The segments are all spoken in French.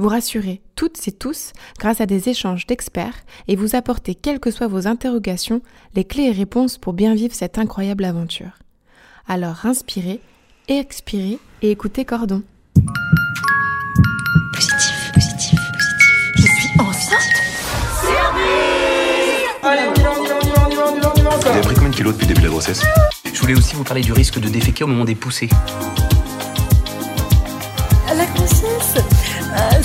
Vous rassurer toutes et tous grâce à des échanges d'experts et vous apporter, quelles que soient vos interrogations, les clés et réponses pour bien vivre cette incroyable aventure. Alors inspirez, expirez et écoutez Cordon. Positif, positif, positif. Je suis enceinte Allez, on y va, on y va, on y va, on y va, on y va, on y va, Vous avez pris combien de kilos depuis le début de la grossesse? Je voulais aussi vous parler du risque de déféquer au moment des poussées.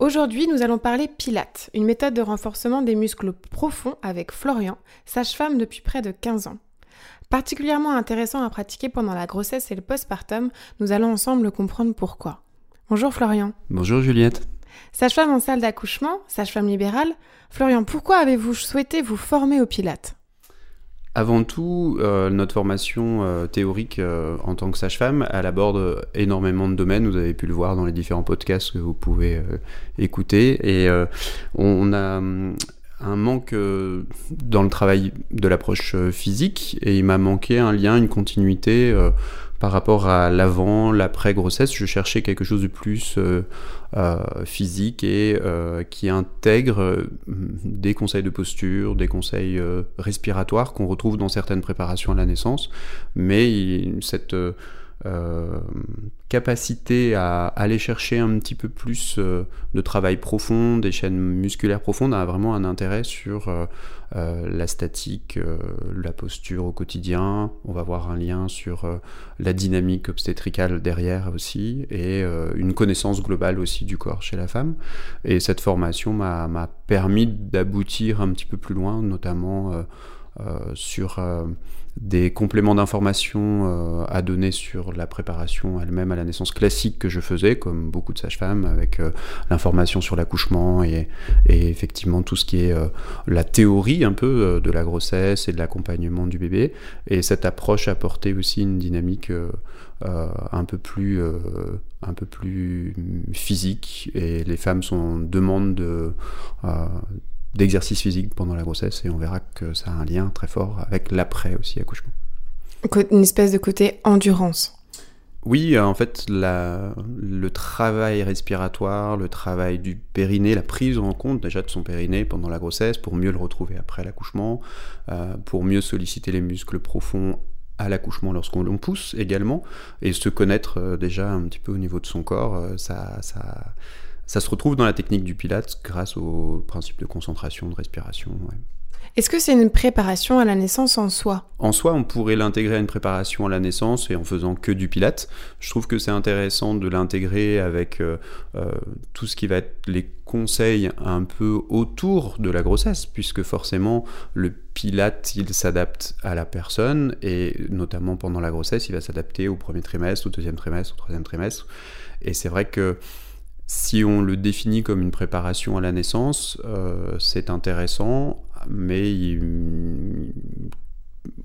Aujourd'hui, nous allons parler Pilates, une méthode de renforcement des muscles profonds avec Florian, sage-femme depuis près de 15 ans. Particulièrement intéressant à pratiquer pendant la grossesse et le postpartum, nous allons ensemble comprendre pourquoi. Bonjour Florian. Bonjour Juliette. Sage-femme en salle d'accouchement, sage-femme libérale, Florian, pourquoi avez-vous souhaité vous former au Pilates? Avant tout, euh, notre formation euh, théorique euh, en tant que sage-femme, elle aborde énormément de domaines. Vous avez pu le voir dans les différents podcasts que vous pouvez écouter. Et on, a hum, un manque dans le travail de l'approche physique et il m'a manqué un lien, une continuité par rapport à l'avant, l'après-grossesse. Je cherchais quelque chose de plus euh, euh, physique et euh, qui intègre des conseils de posture, des conseils respiratoires qu'on retrouve dans certaines préparations à la naissance, mais cette capacité à aller chercher un petit peu plus euh, de travail profond, des chaînes musculaires profondes, a vraiment un intérêt sur euh, euh, la statique, euh, la posture au quotidien. On va voir un lien sur euh, la dynamique obstétricale derrière aussi, et euh, une connaissance globale aussi du corps chez la femme. Et cette formation m'a permis d'aboutir un petit peu plus loin, notamment euh, euh, sur euh, des compléments d'informations euh, à donner sur la préparation elle-même à la naissance classique que je faisais, comme beaucoup de sages-femmes, avec euh, l'information sur l'accouchement et, effectivement tout ce qui est euh, la théorie un peu euh, de la grossesse et de l'accompagnement du bébé. Et cette approche apportait aussi une dynamique euh, euh, un peu plus euh, un peu plus physique et les femmes sont en demande de euh, d'exercice physique pendant la grossesse et on verra que ça a un lien très fort avec l'après aussi accouchement. Co- Une espèce de côté endurance. Oui, euh, en fait, la- le travail respiratoire, le travail du périnée, la prise en compte déjà de son périnée pendant la grossesse pour mieux le retrouver après l'accouchement, euh, pour mieux solliciter les muscles profonds à l'accouchement lorsqu'on l'on pousse également, et se connaître euh, déjà un petit peu au niveau de son corps, euh, ça, ça, ça se retrouve dans la technique du Pilates grâce au principe de concentration, de respiration. ouais. Est-ce que c'est une préparation à la naissance en soi? En soi, on pourrait l'intégrer à une préparation à la naissance et en faisant que du pilate. Je trouve que c'est intéressant de l'intégrer avec euh, euh, tout ce qui va être les conseils un peu autour de la grossesse, puisque forcément le pilate, il s'adapte à la personne et notamment pendant la grossesse, il va s'adapter au premier trimestre, au deuxième trimestre, au troisième trimestre. Et c'est vrai que si on le définit comme une préparation à la naissance, euh, c'est intéressant, mais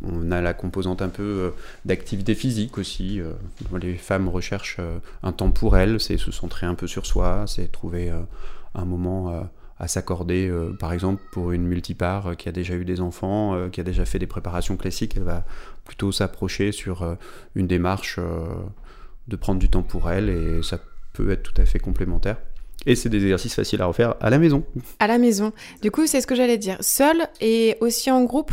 on a la composante un peu euh, d'activité physique aussi. euh, les femmes recherchent un temps pour elles, c'est se centrer un peu sur soi, c'est trouver un moment à s'accorder. par exemple, pour une multipare qui a déjà eu des enfants, qui a déjà fait des préparations classiques, elle va plutôt s'approcher sur une démarche de prendre du temps pour elle et ça peut être tout à fait complémentaire. Et c'est des exercices faciles à refaire à la maison. À la maison. Du coup, c'est ce que j'allais dire. Seul et aussi en groupe?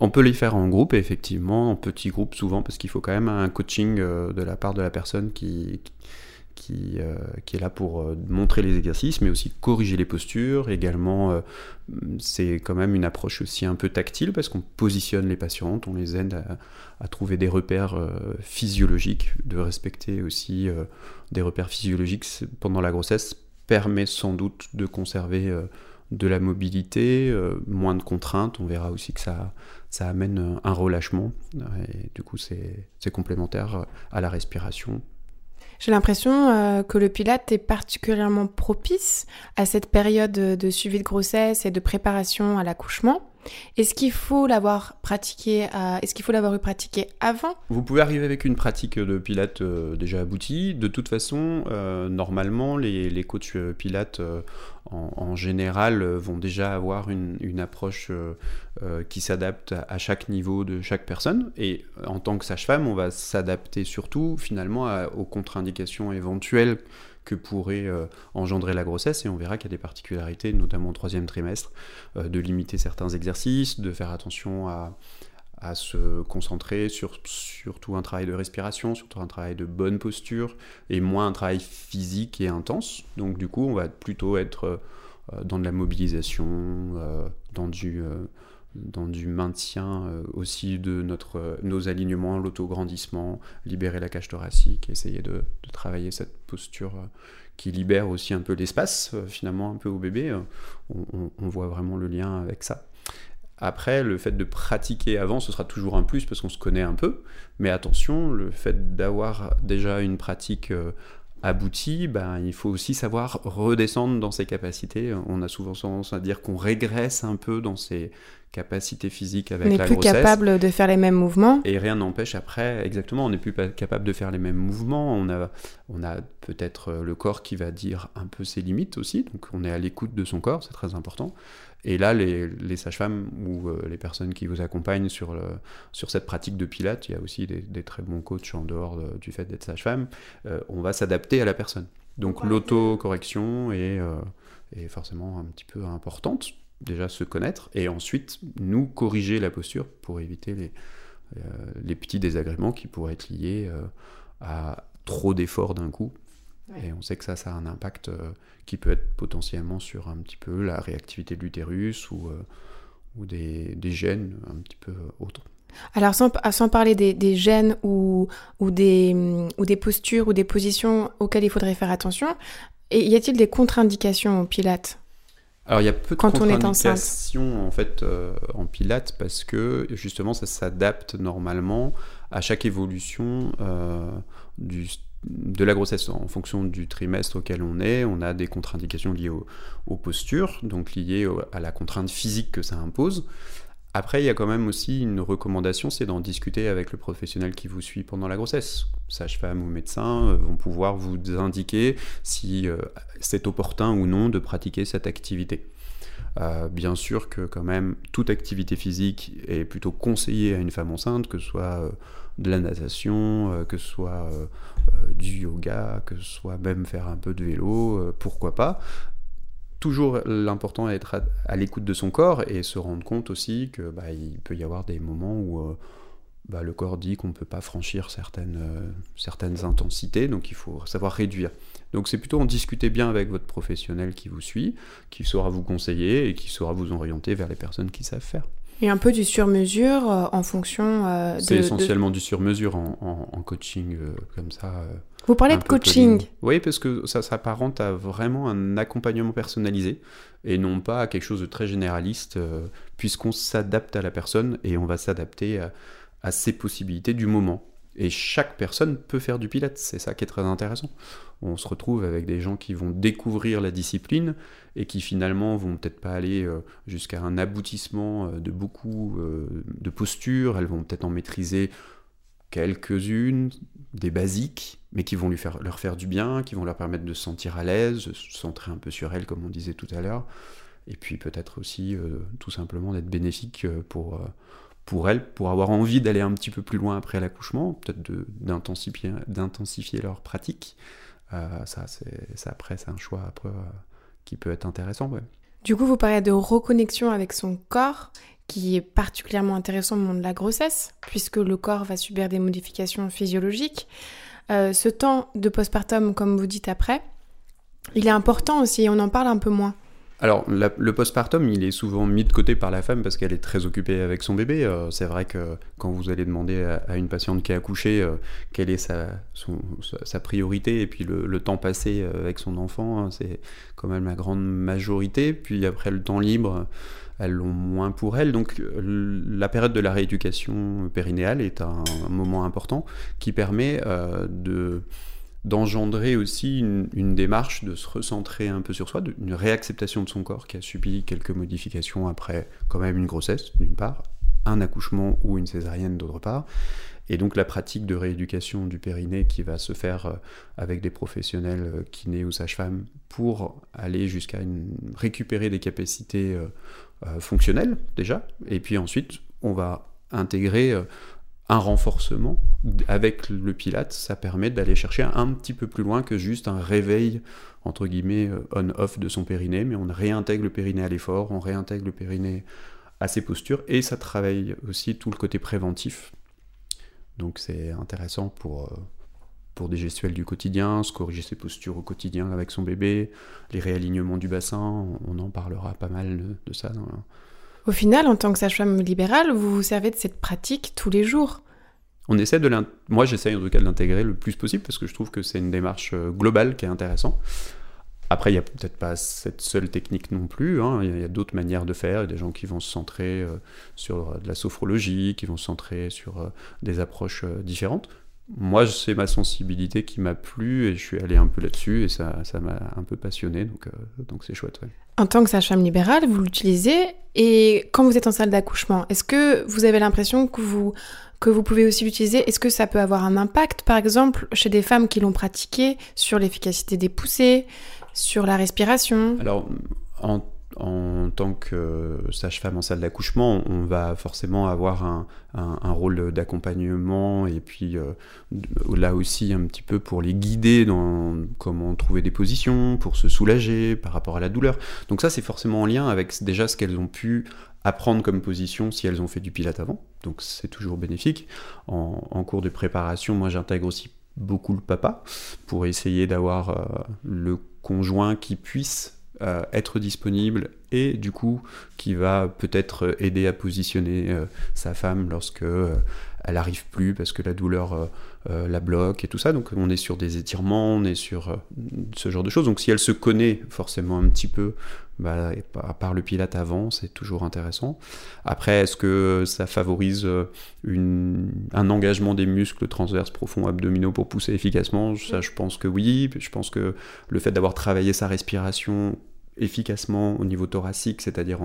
On peut les faire en groupe, effectivement, en petits groupes souvent, parce qu'il faut quand même un coaching euh, de la part de la personne qui, qui, euh, qui est là pour euh, montrer les exercices, mais aussi corriger les postures. Également, euh, c'est quand même une approche aussi un peu tactile parce qu'on positionne les patientes, on les aide à, à trouver des repères physiologiques, de respecter aussi des repères physiologiques pendant la grossesse permet sans doute de conserver de la mobilité, moins de contraintes. On verra aussi que ça, ça amène un relâchement et du coup c'est complémentaire à la respiration j'ai l'impression euh, que le pilate est particulièrement propice à cette période de suivi de grossesse et de préparation à l'accouchement. Est-ce qu'il faut l'avoir pratiqué Est-ce qu'il faut l'avoir eu pratiqué avant? Vous pouvez arriver avec une pratique de pilates euh, déjà aboutie. De toute façon, euh, normalement, les, les coachs euh, pilates en, général vont déjà avoir une, approche qui s'adapte à chaque niveau de chaque personne. Et en tant que sage-femme, on va s'adapter surtout finalement aux contre-indications éventuelles que pourrait euh, engendrer la grossesse et on verra qu'il y a des particularités, notamment au troisième trimestre, euh, de limiter certains exercices, de faire attention à, se concentrer sur surtout un travail de respiration, surtout un travail de bonne posture et moins un travail physique et intense. Donc du coup, on va plutôt être euh, dans de la mobilisation, dans du dans du maintien euh, aussi de notre, euh, nos alignements, l'autograndissement, libérer la cage thoracique, essayer de, travailler cette posture euh, qui libère aussi un peu l'espace, finalement, un peu au bébé. On, voit vraiment le lien avec ça. Après, le fait de pratiquer avant, ce sera toujours un plus parce qu'on se connaît un peu. Mais attention, le fait d'avoir déjà une pratique abouti, ben, il faut aussi savoir redescendre dans ses capacités. On a souvent tendance à dire qu'on régresse un peu dans ses capacités physiques avec la grossesse. On n'est plus capable de faire les mêmes mouvements. Et rien n'empêche après, exactement, on n'est plus capable de faire les mêmes mouvements. On a, on a peut-être le corps qui va dire un peu ses limites aussi. Donc on est à l'écoute de son corps, c'est très important. Et là, les, les sages-femmes ou euh, les personnes qui vous accompagnent sur, le, sur cette pratique de pilates, il y a aussi des, très bons coachs en dehors du fait d'être sage-femme, euh, on va s'adapter à la personne. Donc l'autocorrection est, euh, est forcément un petit peu importante, déjà se connaître, et ensuite nous corriger la posture pour éviter les, les petits désagréments qui pourraient être liés à trop d'efforts d'un coup et on sait que ça, ça a un impact euh, qui peut être potentiellement sur un petit peu la réactivité de l'utérus ou, euh, ou des, des, gènes un petit peu autres. Alors sans, sans parler des, des gènes ou, ou, des, ou des postures ou des positions auxquelles il faudrait faire attention, et y a-t-il des contre-indications au pilate? Alors il y a peu de contre-indications en fait euh, en pilates parce que justement ça s'adapte normalement à chaque évolution du de la grossesse en fonction du trimestre auquel on est, on a des contre-indications liées aux postures, donc liées à la contrainte physique que ça impose. Après, il y a quand même aussi une recommandation, c'est d'en discuter avec le professionnel qui vous suit pendant la grossesse. Sage-femme ou médecin euh, vont pouvoir vous indiquer si euh, c'est opportun ou non de pratiquer cette activité. Euh, bien sûr que quand même toute activité physique est plutôt conseillée à une femme enceinte, que ce soit de la natation, que ce soit du yoga, que ce soit même faire un peu de vélo, euh, pourquoi pas. Toujours l'important est d'être à, l'écoute de son corps et se rendre compte aussi que bah, il peut y avoir des moments où euh, bah, le corps dit qu'on ne peut pas franchir certaines, euh, certaines intensités, donc il faut savoir réduire. Donc c'est plutôt en discuter bien avec votre professionnel qui vous suit, qui saura vous conseiller et qui saura vous orienter vers les personnes qui savent faire. Et un peu du sur-mesure euh, en fonction euh, de... C'est essentiellement du sur-mesure en, coaching euh, comme ça. Vous parlez de coaching Oui, parce que ça s'apparente à vraiment un accompagnement personnalisé et non pas à quelque chose de très généraliste, puisqu'on s'adapte à la personne et on va s'adapter à ses possibilités du moment. Et chaque personne peut faire du pilates, c'est ça qui est très intéressant. On se retrouve avec des gens qui vont découvrir la discipline et qui finalement vont peut-être pas aller euh, jusqu'à un aboutissement euh, de beaucoup euh, de postures, elles vont peut-être en maîtriser quelques-unes, des basiques, mais qui vont lui faire, leur faire du bien, qui vont leur permettre de se sentir à l'aise, se centrer un peu sur elles, comme on disait tout à l'heure, et puis peut-être aussi tout simplement d'être bénéfique pour pour elles, pour avoir envie d'aller un petit peu plus loin après l'accouchement, peut-être d'intensifier, leur pratique. Euh, ça, c'est, après, c'est un choix après, euh, qui peut être intéressant. Du coup, vous parlez de reconnexion avec son corps, qui est particulièrement intéressant au moment de la grossesse, puisque le corps va subir des modifications physiologiques. euh, ce temps de postpartum, comme vous dites après, il est important aussi, on en parle un peu moins. Alors, la- le postpartum, il est souvent mis de côté par la femme parce qu'elle est très occupée avec son bébé. Euh, c'est vrai que quand vous allez demander à, une patiente qui a accouché euh, quelle est sa, priorité et puis le, temps passé euh, avec son enfant, hein, c'est quand même la grande majorité. Puis après, le temps libre, elles l'ont moins pour elles. Donc, la période de la rééducation périnéale est un, moment important qui permet de d'engendrer aussi une, démarche de se recentrer un peu sur soi, une réacceptation de son corps qui a subi quelques modifications après quand même une grossesse d'une part, un accouchement ou une césarienne d'autre part, et donc la pratique de rééducation du périnée qui va se faire euh, avec des professionnels euh, kinés ou sages-femmes pour aller jusqu'à récupérer des capacités euh, fonctionnelles déjà, et puis ensuite on va intégrer un renforcement avec le pilate, ça permet d'aller chercher un petit peu plus loin que juste un réveil entre guillemets euh, on-off de son périnée, mais on réintègre le périnée à l'effort, on réintègre le périnée à ses postures, et ça travaille aussi tout le côté préventif. Donc c'est intéressant pour, euh, des gestuels du quotidien, se corriger ses postures au quotidien avec son bébé, les réalignements du bassin, on- en parlera pas mal de, ça dans Au final, en tant que sage-femme libérale, vous vous servez de cette pratique tous les jours. On essaie de moi j'essaie en tout cas de l'intégrer le plus possible parce que je trouve que c'est une démarche euh, globale qui est intéressante. Après, il n'y a peut-être pas cette seule technique non plus. hein. Il y a, d'autres manières de faire. Il y a des gens qui vont se centrer euh, sur euh, de la sophrologie, qui vont se centrer sur des approches différentes. Moi, c'est ma sensibilité qui m'a plu et je suis allé un peu là-dessus et ça ça m'a un peu passionné. Donc, euh, donc c'est chouette. ouais. En tant que sage-femme libérale, vous l'utilisez et quand vous êtes en salle d'accouchement, est-ce que vous avez l'impression que vous, que vous pouvez aussi l'utiliser? Est-ce que ça peut avoir un impact, par exemple, chez des femmes qui l'ont pratiqué, sur l'efficacité des poussées, sur la respiration? Alors, en, en tant que sage-femme en salle d'accouchement, on va forcément avoir un, rôle d'accompagnement et puis euh, là aussi un petit peu pour les guider dans comment trouver des positions, pour se soulager par rapport à la douleur. Donc ça, c'est forcément en lien avec déjà ce qu'elles ont pu apprendre comme position si elles ont fait du pilate avant. Donc c'est toujours bénéfique. En, en cours de préparation, moi j'intègre aussi beaucoup le papa pour essayer d'avoir euh, le conjoint qui puisse euh, être disponible et du coup qui va peut-être aider à positionner euh, sa femme lorsque euh, elle arrive plus parce que la douleur euh, la bloque et tout ça. Donc on est sur des étirements, on est sur ce genre de choses. Donc si elle se connaît forcément un petit peu, bah, à part le pilate avant, c'est toujours intéressant. Après, est-ce que ça favorise un engagement des muscles transverses profonds abdominaux pour pousser efficacement? Ça, je pense que oui. Je pense que le fait d'avoir travaillé sa respiration efficacement au niveau thoracique, c'est-à-dire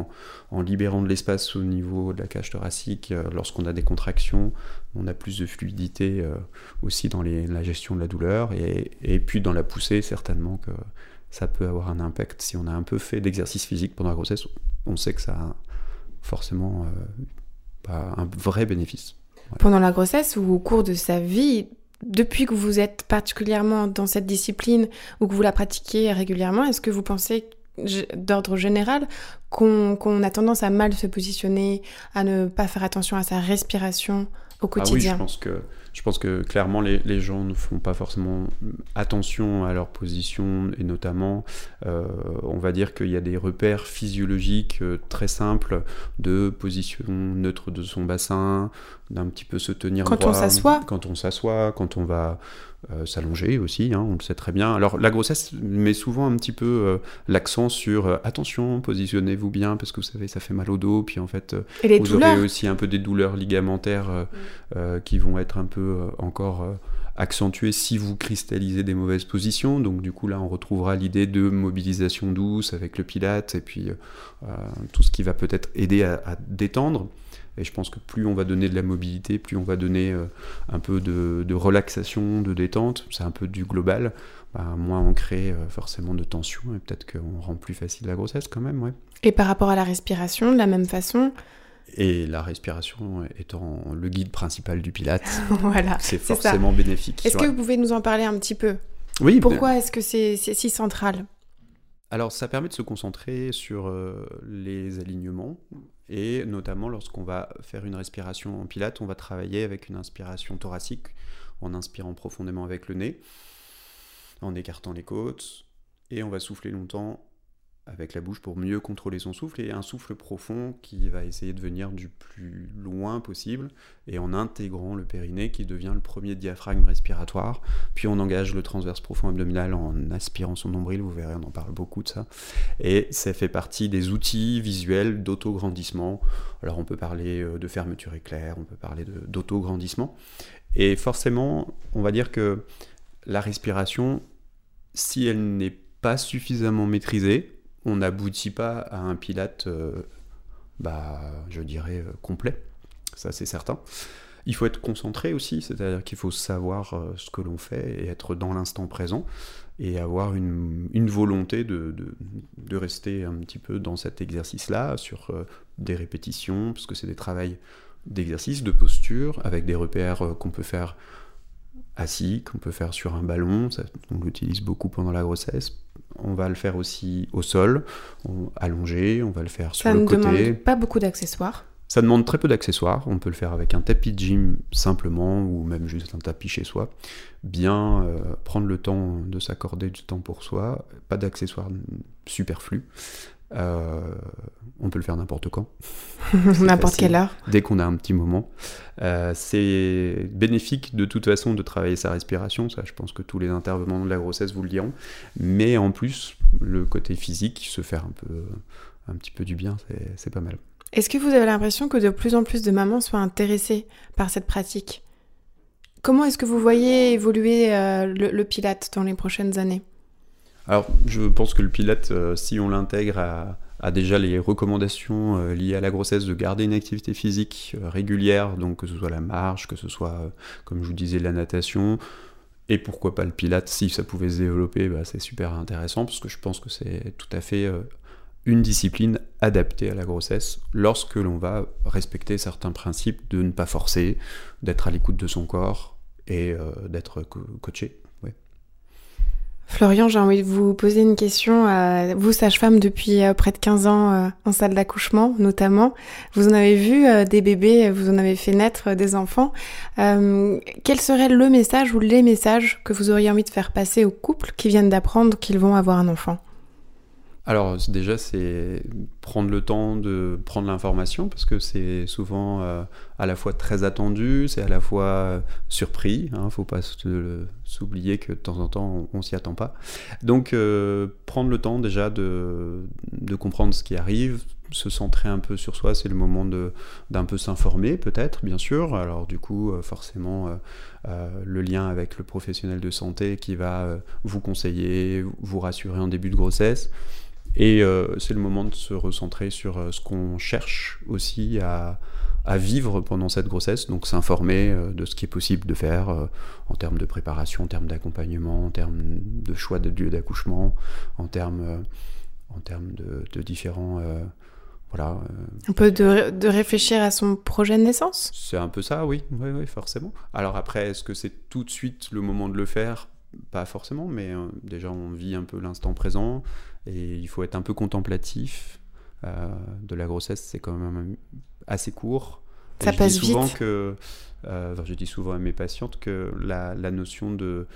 en, libérant de l'espace au niveau de la cage thoracique, euh, lorsqu'on a des contractions, on a plus de fluidité euh, aussi dans la gestion de la douleur, et, puis dans la poussée, certainement que ça peut avoir un impact. Si on a un peu fait d'exercice physique pendant la grossesse, on sait que ça a forcément euh, un vrai bénéfice. Pendant la grossesse ou au cours de sa vie, depuis que vous êtes particulièrement dans cette discipline ou que vous la pratiquez régulièrement, est-ce que vous pensez, d'ordre général, qu'on a tendance à mal se positionner, à ne pas faire attention à sa respiration au Ah oui, quotidien je pense que, je pense que clairement les, les gens ne font pas forcément attention à leur position et notamment, euh, on va dire qu'il y a des repères physiologiques euh, très simples de position neutre de son bassin, d'un petit peu se tenir Quand on s'assoit. quand on s'assoit, quand on va euh, s'allonger aussi, hein, on le sait très bien. Alors la grossesse met souvent un petit peu euh, l'accent sur euh, attention, positionnez-vous bien parce que vous savez ça fait mal au dos, puis en fait vous douleurs aurez aussi un peu des douleurs ligamentaires euh, qui vont être un peu encore accentuées si vous cristallisez des mauvaises positions. Donc du coup là, on retrouvera l'idée de mobilisation douce avec le pilate et puis tout ce qui va peut-être aider à, à détendre. Et je pense que plus on va donner de la mobilité, plus on va donner euh, un peu de, de relaxation, de détente, c'est un peu du global, bah, moins on crée euh, forcément de tension et peut-être qu'on rend plus facile la grossesse quand même, ouais. Et par rapport à la respiration, de la même façon, Et la respiration étant le guide principal du Pilate, voilà. c'est ça. forcément bénéfique. Est-ce que vous pouvez nous en parler un petit peu? Oui, Pourquoi est-ce que c'est c'est si central? Alors, ça permet de se concentrer sur euh, les alignements et notamment lorsqu'on va faire une respiration en pilate, on va travailler avec une inspiration thoracique. en inspirant profondément avec le nez, en écartant les côtes, et on va souffler longtemps avec la bouche pour mieux contrôler son souffle et un souffle profond qui va essayer de venir du plus loin possible et en intégrant le périnée qui devient le premier diaphragme respiratoire. Puis on engage le transverse profond abdominal en aspirant son nombril, vous verrez, on en parle beaucoup de ça. Et ça fait partie des outils visuels d'autograndissement. Alors on peut parler euh, de fermeture éclair, on peut parler d'autograndissement. Et forcément, on va dire que la respiration, si elle n'est pas suffisamment maîtrisée, on n'aboutit pas à un pilate, euh, bah, je dirais, euh, complet. Ça, c'est certain. Il faut être concentré aussi, c'est-à-dire qu'il faut savoir euh, ce que l'on fait et être dans l'instant présent et avoir une, volonté de, rester un petit peu dans cet exercice-là, sur des répétitions, parce que c'est des travails d'exercice, de posture, avec des repères qu'on peut faire assis, qu'on peut faire sur un ballon, on l'utilise beaucoup pendant la grossesse. On va le faire aussi au sol, allongé, on va le faire sur le côté. Ça ne demande pas beaucoup d'accessoires. Ça demande très peu d'accessoires. On peut le faire avec un tapis de gym simplement ou même juste un tapis chez soi. Bien euh, prendre le temps de s'accorder du temps pour soi, pas d'accessoires superflus. Euh, on peut le faire n'importe quand. n'importe quelle heure. Dès qu'on a un petit moment. Euh, c'est bénéfique de toute façon de travailler sa respiration, ça je pense que tous les intervenants de la grossesse vous le diront. Mais en plus, le côté physique, se faire un, peu, un petit peu du bien, c'est pas mal. Est-ce que vous avez l'impression que de plus en plus de mamans soient intéressées par cette pratique? Comment est-ce que vous voyez évoluer euh, le Pilate dans les prochaines années? Alors, je pense que le pilote, euh, si on l'intègre à, déjà les recommandations euh, liées à la grossesse de garder une activité physique euh, régulière, donc que ce soit la marche, que ce soit, comme je vous disais, la natation, et pourquoi pas le pilate, si ça pouvait se développer, bah, c'est super intéressant, parce que je pense que c'est tout à fait une discipline adaptée à la grossesse lorsque l'on va respecter certains principes de ne pas forcer, d'être à l'écoute de son corps et d'être coaché. Florian, j'ai envie de vous poser une question. vous, sage-femme depuis euh, près de 15 ans euh, en salle d'accouchement, notamment, vous en avez vu euh, des bébés, vous en avez fait naître des enfants. quel serait le message ou les messages que vous auriez envie de faire passer aux couples qui viennent d'apprendre qu'ils vont avoir un enfant? Alors déjà, c'est prendre le temps de prendre l'information parce que c'est souvent à la fois très attendu, c'est à la fois surpris. Il hein, ne faut pas s'oublier que de temps en temps, on, s'y attend pas. Donc euh, prendre le temps déjà de, de, comprendre ce qui arrive, se centrer un peu sur soi, c'est le moment d'un peu s'informer peut-être, bien sûr. Alors du coup, forcément, le lien avec le professionnel de santé qui va vous conseiller, vous rassurer en début de grossesse. Et euh, c'est le moment de se recentrer sur euh, ce qu'on cherche aussi à, vivre pendant cette grossesse, donc s'informer euh, de ce qui est possible de faire en termes de préparation, en termes d'accompagnement, en termes de choix de lieu d'accouchement, en termes, en termes de, différents... voilà, un peu de, réfléchir à son projet de naissance? C'est un peu ça, oui, oui, oui, forcément. Alors après, est-ce que c'est tout de suite le moment de le faire? Pas forcément, mais déjà on vit un peu l'instant présent. Et il faut être un peu contemplatif. Euh, de la grossesse, c'est quand même assez court. Ça je passe dis souvent vite. que, euh, je dis souvent à mes patientes que la, la notion de,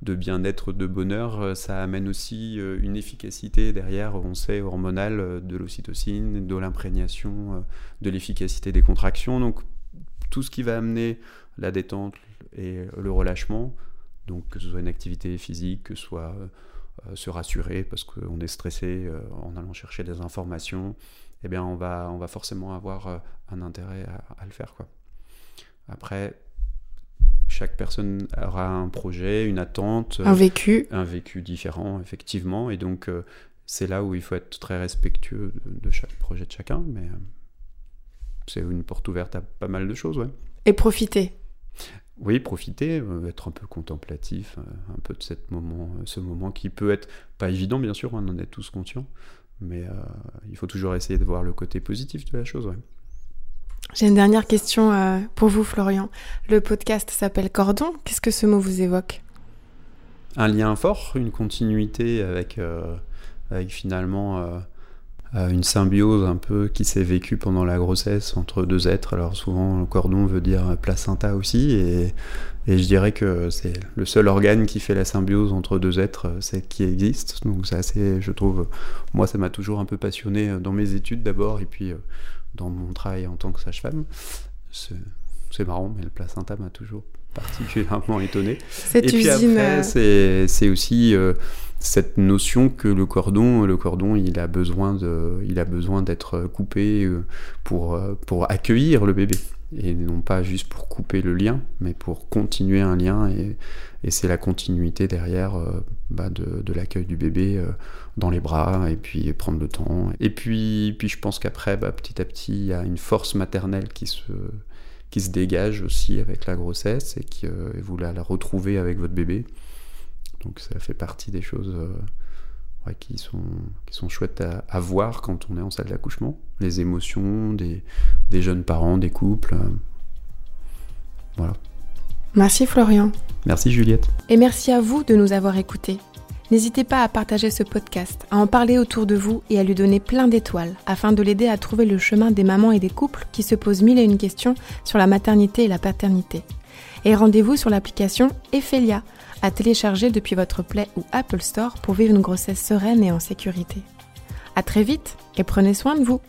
de bien-être, de bonheur, euh, ça amène aussi une efficacité derrière, on sait, hormonale, de l'ocytocine, de l'imprégnation, de l'efficacité des contractions. Donc tout ce qui va amener la détente et le relâchement, donc que ce soit une activité physique, que ce soit se rassurer parce qu'on est stressé euh, en allant chercher des informations, eh bien on va, on va forcément avoir euh, un intérêt à, le faire. Quoi. Après, chaque personne aura un projet, une attente, un vécu, un vécu différent effectivement, et donc c'est là où il faut être très respectueux de, chaque projet de chacun, mais c'est une porte ouverte à pas mal de choses, ouais. Et profiter. Oui, profiter, euh, être un peu contemplatif, euh, un peu de cette moment, euh, ce moment qui peut être pas évident, bien sûr, on en est tous conscients, mais il faut toujours essayer de voir le côté positif de la chose. J'ai une dernière question pour vous, Florian. Le podcast s'appelle Cordon. Qu'est-ce que ce mot vous évoque? Un lien fort, une continuité avec, avec finalement une symbiose un peu qui s'est vécue pendant la grossesse entre deux êtres. Alors souvent le cordon veut dire placenta aussi et, et je dirais que c'est le seul organe qui fait la symbiose entre deux êtres, c'est qui existe. Donc c'est je trouve, moi ça m'a toujours un peu passionné dans mes études d'abord et puis dans mon travail en tant que sage-femme. C'est marrant, mais le placenta m'a toujours particulièrement étonné. Cette et puis après, euh, c'est aussi euh, cette notion que le cordon, le cordon, il a besoin de, il a besoin d'être coupé euh, pour pour accueillir le bébé et non pas juste pour couper le lien, mais pour continuer un lien et, et c'est la continuité derrière bah de, de l'accueil du bébé dans les bras et puis prendre le temps. Et puis, puis je pense qu'après, bah, petit à petit, il y a une force maternelle qui se qui se dégage aussi avec la grossesse et que euh, vous la, la retrouvez avec votre bébé. Donc ça fait partie des choses euh, ouais, qui, sont, qui sont chouettes à, à, voir quand on est en salle d'accouchement. Les émotions des, des, jeunes parents, des couples. Euh, voilà. Merci Florian. Merci Juliette. Et merci à vous de nous avoir écoutés. N'hésitez pas à partager ce podcast, à en parler autour de vous et à lui donner plein d'étoiles afin de l'aider à trouver le chemin des mamans et des couples qui se posent mille et une questions sur la maternité et la paternité. Et rendez-vous sur l'application Ephelia à télécharger depuis votre Play ou Apple Store pour vivre une grossesse sereine et en sécurité. À très vite et prenez soin de vous.